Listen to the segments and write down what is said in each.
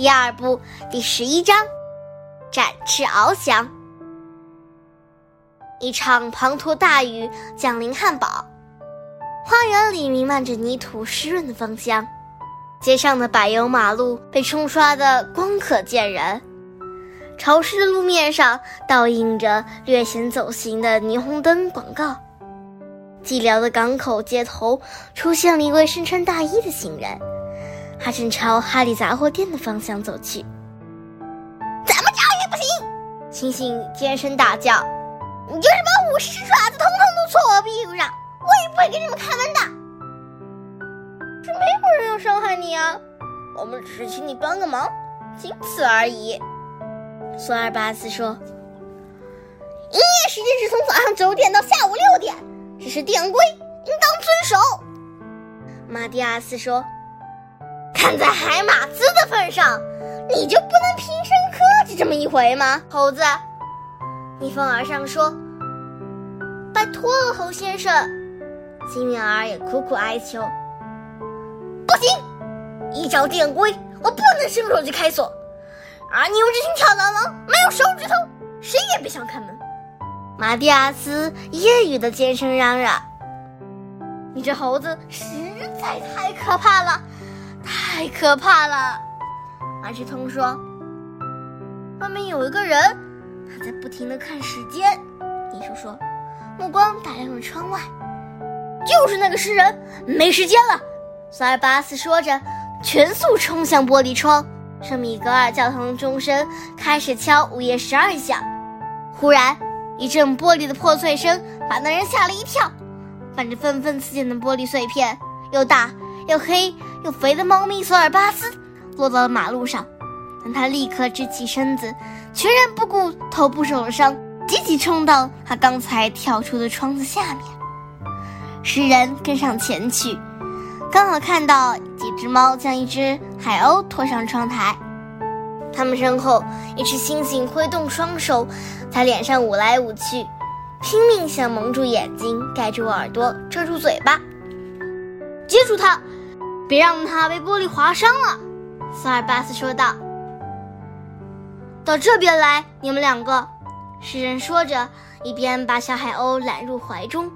第二部第十一章：展翅翱翔。一场滂沱大雨降临汉堡，花园里弥漫着泥土湿润的芳香，街上的柏油马路被冲刷得光可见人，潮湿的路面上倒映着略显走形的霓虹灯广告。寂寥的港口街头出现了一位身穿大衣的行人，他正朝哈利杂货店的方向走去。怎么着也不行！星星尖声大叫：“你就是把我狮爪子统统都戳我屁股上，我也不会给你们开门的！”是没有人要伤害你啊，我们只是请你帮个忙，仅此而已。”索尔巴斯说。“营业时间是从早上九点到下午六点。”这是店规，应当遵守。马蒂亚斯说：“看在海马兹的份上，你就不能平生客气这么一回吗？”猴子逆风而上说：“拜托了，猴先生。”幸运儿也苦苦哀求：“不行，依照店规，我不能伸手去开锁。而你们这群跳蚤龙没有手指头，谁也别想开门。”马蒂亚斯揶揄的尖声嚷嚷：“你这猴子实在太可怕了，太可怕了！”马志通说：“外面有一个人，他在不停的看时间。”秘书说：“目光打量着窗外，就是那个诗人，没时间了。”索尔巴斯说着，全速冲向玻璃窗。圣米格尔教堂的钟声开始敲午夜十二响，忽然。一阵玻璃的破碎声把那人吓了一跳，伴着纷纷刺溅的玻璃碎片，又大又黑又肥的猫咪索尔巴斯落到了马路上，但他立刻直起身子，全然不顾头部受了伤，急急冲到他刚才跳出的窗子下面。诗人跟上前去，刚好看到几只猫将一只海鸥拖上窗台。他们身后，一只猩猩挥动双手，在脸上舞来舞去，拼命想蒙住眼睛、盖住耳朵、遮住嘴巴。接住它，别让它被玻璃划伤了。”索尔巴斯说道。“到这边来，你们两个。”诗人说着，一边把小海鸥揽入怀中，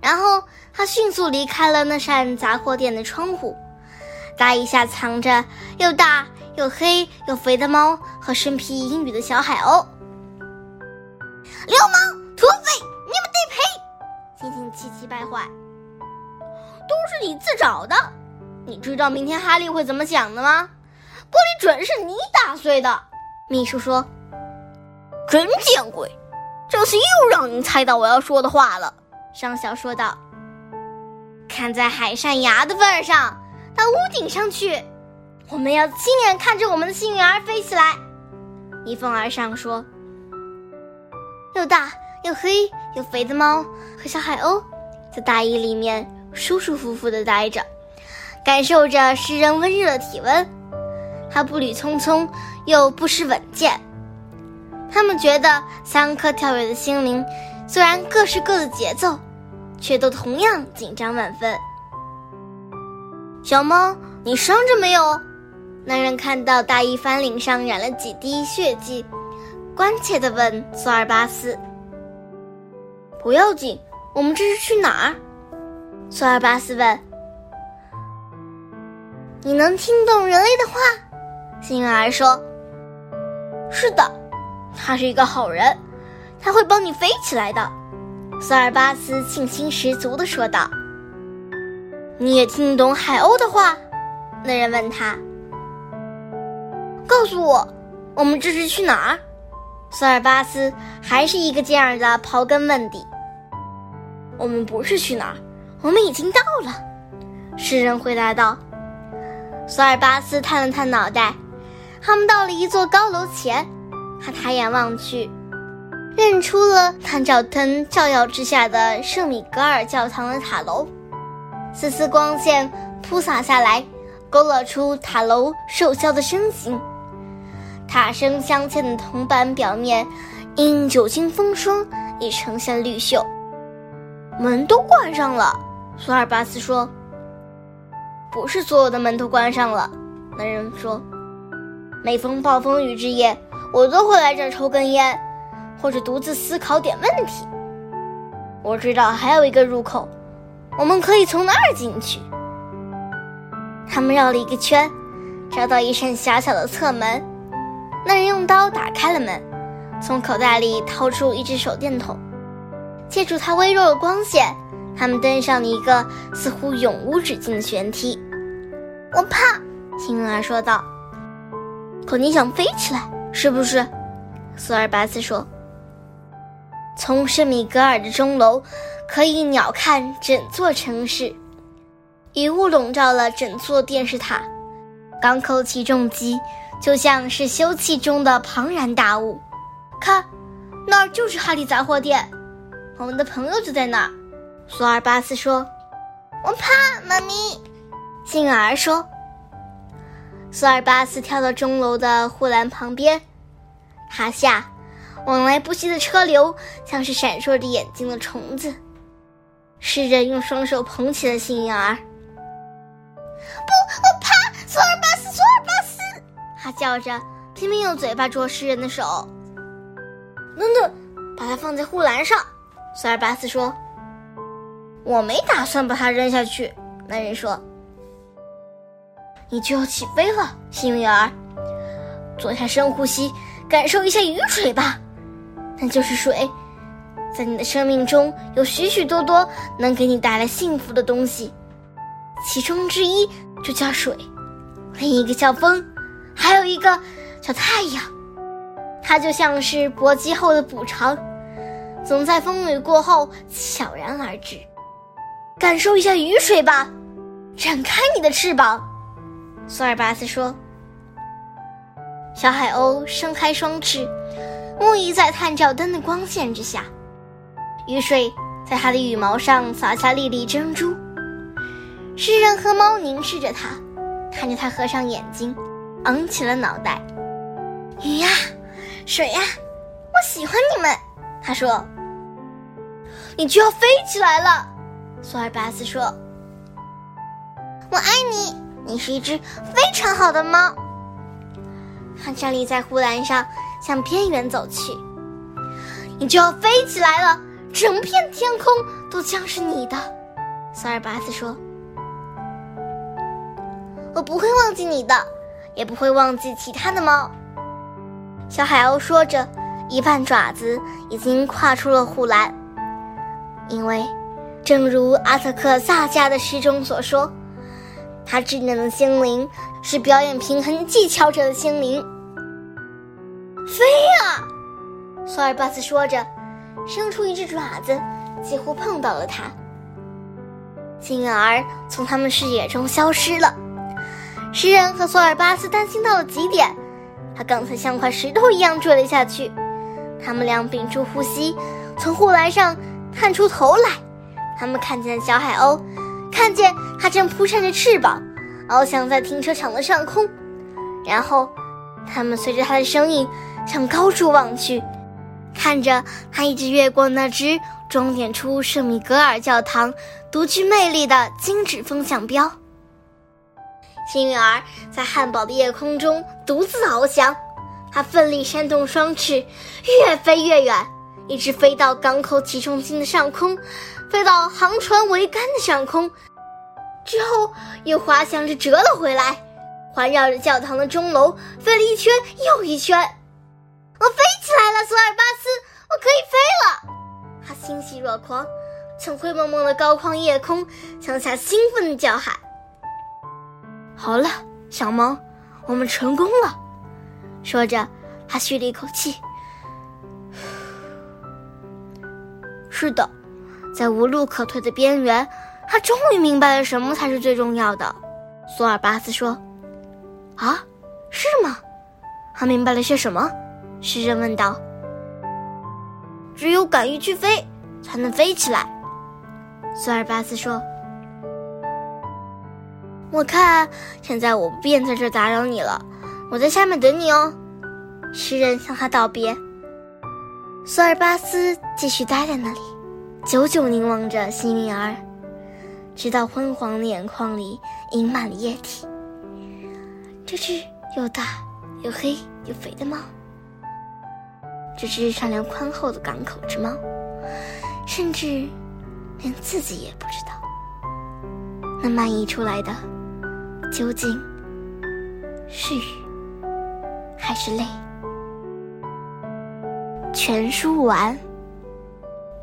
然后他迅速离开了那扇杂货店的窗户，搭一下藏着又大。又黑又肥的猫和身披阴雨的小海鸥，流氓土匪，你们得赔！星星气急败坏，都是你自找的。你知道明天哈利会怎么想的吗？玻璃准是你打碎的。秘书说：“真见鬼！这次又让你猜到我要说的话了。”上校说道：“看在海扇牙的份上，到屋顶上去。”我们要亲眼看着我们的幸运儿飞起来，逆风而上说：“又大又黑又肥的猫和小海鸥，在大衣里面舒舒服服的待着，感受着诗人温热的体温。他步履匆匆，又不失稳健。他们觉得三颗跳跃的心灵，虽然各是各的节奏，却都同样紧张万分。小猫，你伤着没有？男人看到大衣翻领上染了几滴血迹，关切地问索尔巴斯：“不要紧，我们这是去哪儿？”索尔巴斯问：“你能听懂人类的话？”幸运儿说：“是的，他是一个好人，他会帮你飞起来的。”索尔巴斯信心十足地说道。“你也听懂海鸥的话？”那人问他。告诉我，我们这是去哪儿？索尔巴斯还是一个劲儿的刨根问底。我们不是去哪儿，我们已经到了。诗人回答道。索尔巴斯探了探脑袋，他们到了一座高楼前。他抬眼望去，认出了探照灯照耀之下的圣米格尔教堂的塔楼，丝丝光线铺洒下来，勾勒出塔楼瘦削的身形。塔身镶嵌的铜板表面，因久经风霜已呈现绿锈。门都关上了，索尔巴斯说：“不是所有的门都关上了。”那人说：“每逢暴风雨之夜，我都会来这儿抽根烟，或者独自思考点问题。我知道还有一个入口，我们可以从那儿进去。他们绕了一个圈，找到一扇狭小的侧门。那人用刀打开了门，从口袋里掏出一只手电筒，借助它微弱的光线，他们登上了一个似乎永无止境的悬梯。我怕，青儿说道。可你想飞起来，是不是？索尔巴斯说。从圣米格尔的钟楼，可以鸟瞰整座城市。雨雾笼罩了整座电视塔，港口起重机就像是休憩中的庞然大物。看，那儿就是哈利杂货店，我们的朋友就在那儿。索尔巴斯说：“我怕，妈咪。”幸运儿说。索尔巴斯跳到钟楼的护栏旁边，塔下往来不息的车流像是闪烁着眼睛的虫子。诗人用双手捧起了幸运儿。不，我怕索尔巴斯，索尔巴斯！他叫着，拼命用嘴巴捉诗人的手。等等，把它放在护栏上。索尔巴斯说：“我没打算把它扔下去。”男人说。你就要起飞了，幸运儿。做下深呼吸，感受一下雨水吧。那就是水，在你的生命中有许许多多能给你带来幸福的东西，其中之一就叫水，另一个叫风，还有一个叫太阳。它就像是搏击后的补偿，总在风雨过后悄然而至。感受一下雨水吧，展开你的翅膀。索尔巴斯说：“小海鸥伸开双翅，沐浴在探照灯的光线之下，雨水在它的羽毛上洒下粒粒珍珠。诗人和猫凝视着它，看着它合上眼睛，昂起了脑袋。雨呀，水呀，我喜欢你们。”他说。“你就要飞起来了。”索尔巴斯说。“我爱你。”你是一只非常好的猫。它站立在护栏上，向边缘走去。你就要飞起来了，整片天空都将是你的。索尔巴斯说：“我不会忘记你的，也不会忘记其他的猫。”小海鸥说着，一半爪子已经跨出了护栏。因为，正如阿特克萨加的诗中所说。他稚嫩的心灵是表演平衡技巧者的心灵。飞呀！索尔巴斯说着，伸出一只爪子，几乎碰到了他。进而从他们视野中消失了。诗人和索尔巴斯担心到了极点，他刚才像块石头一样坠了下去。他们俩屏住呼吸，从护栏上探出头来。他们看见了小海鸥。看见它正扑扇着翅膀，翱翔在停车场的上空，然后，他们随着它的声音向高处望去，看着它一直越过那只装点出圣米格尔教堂独具魅力的精致风向标。幸运儿在汉堡的夜空中独自翱翔，它奋力扇动双翅，越飞越远，一直飞到港口起重机的上空。飞到航船桅杆的上空，之后又滑翔着折了回来，环绕着教堂的钟楼飞了一圈又一圈。我飞起来了，索尔巴斯，我可以飞了！他欣喜若狂，从灰蒙蒙的高旷夜空向下兴奋地叫喊：“好了，小猫，我们成功了！”说着，他吁了一口气：“ 是的。”在无路可退的边缘，他终于明白了什么才是最重要的。索尔巴斯说：“啊，是吗？他明白了些什么？”诗人问道。“只有敢于去飞，才能飞起来。”索尔巴斯说。“我看现在我不便在这打扰你了，我在下面等你哦。”诗人向他道别。索尔巴斯继续待在那里。久久凝望着幸运儿，直到昏黄的眼眶里盈满了液体。这只又大又黑又肥的猫。这只善良宽厚的港口之猫，甚至连自己也不知道，那漫溢出来的究竟是雨还是泪。全书完